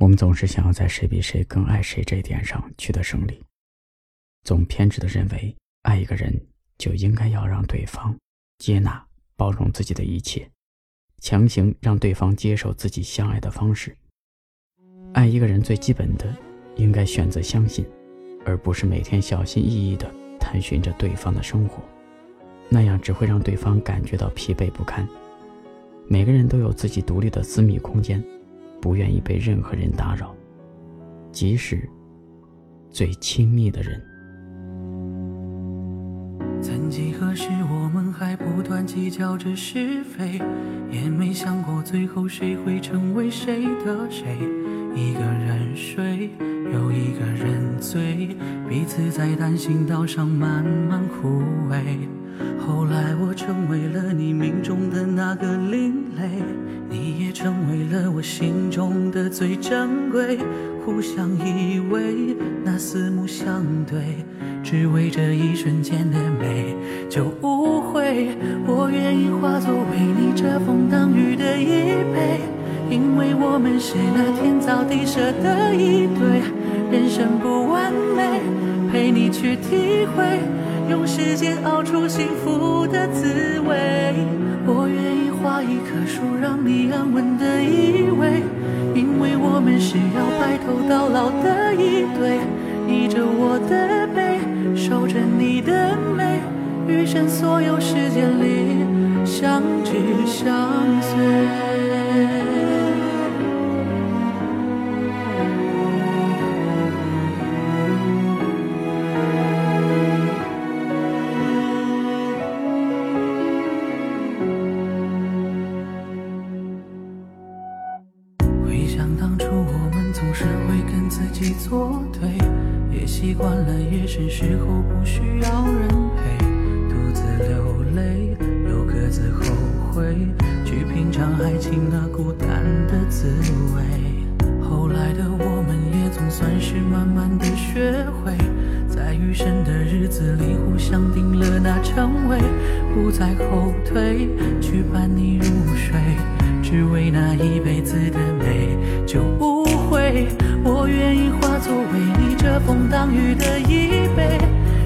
我们总是想要在谁比谁更爱谁这一点上取得胜利，总偏执的认为爱一个人就应该要让对方接纳、包容自己的一切，强行让对方接受自己相爱的方式。爱一个人最基本的，应该选择相信，而不是每天小心翼翼地探寻着对方的生活，那样只会让对方感觉到疲惫不堪。每个人都有自己独立的私密空间。不愿意被任何人打扰，即使最亲密的人。曾几何时，我们还不断计较着是非，也没想过最后谁会成为谁的谁。一个人睡，又一个人醉，彼此在单行道上慢慢枯萎。后来我成为了你命中的那个，心中的最珍贵。互相依偎，那四目相对，只为这一瞬间的美就无悔。我愿意化作为你遮风挡雨的衣被，因为我们是那天造地设的一对。人生不完美，陪你去体会。用时间熬出幸福的滋味，我，你安稳的依偎，因为我们是要白头到老的一对，依着我的背，守着你的美，余生所有时间里相知相随。己作对，也习惯了夜深时候不需要人陪，独自流泪，又各自后悔，去品尝爱情那孤单的滋味。后来的我们也总算是慢慢的学会，在余生的日子里互相定了那称谓，不再后退，去伴你入睡，只为那一辈子的美就不会。愿意化作为你遮风挡雨的衣被，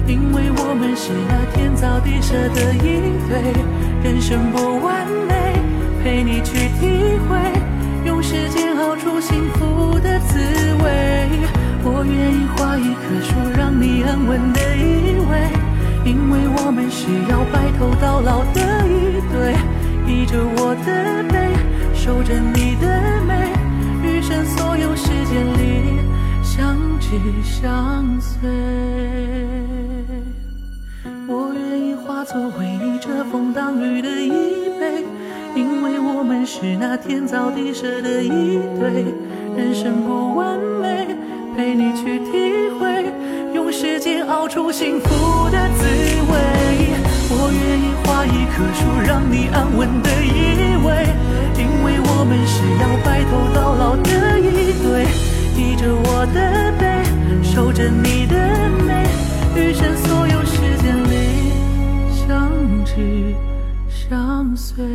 因为我们是那天造地设的一对。人生不完美，陪你去体会，用时间熬出幸福的滋味。我愿意画一棵树，让你安稳的依偎，因为我们是要白头到老的一对。依着我的背，守着你的美。相随。我愿意化作为你遮风挡雨的衣被，因为我们是那天造地设的一对。人生不完美，陪你去体会，用时间熬出幸福的滋味。我愿意画一棵树，让你安稳的依只相随。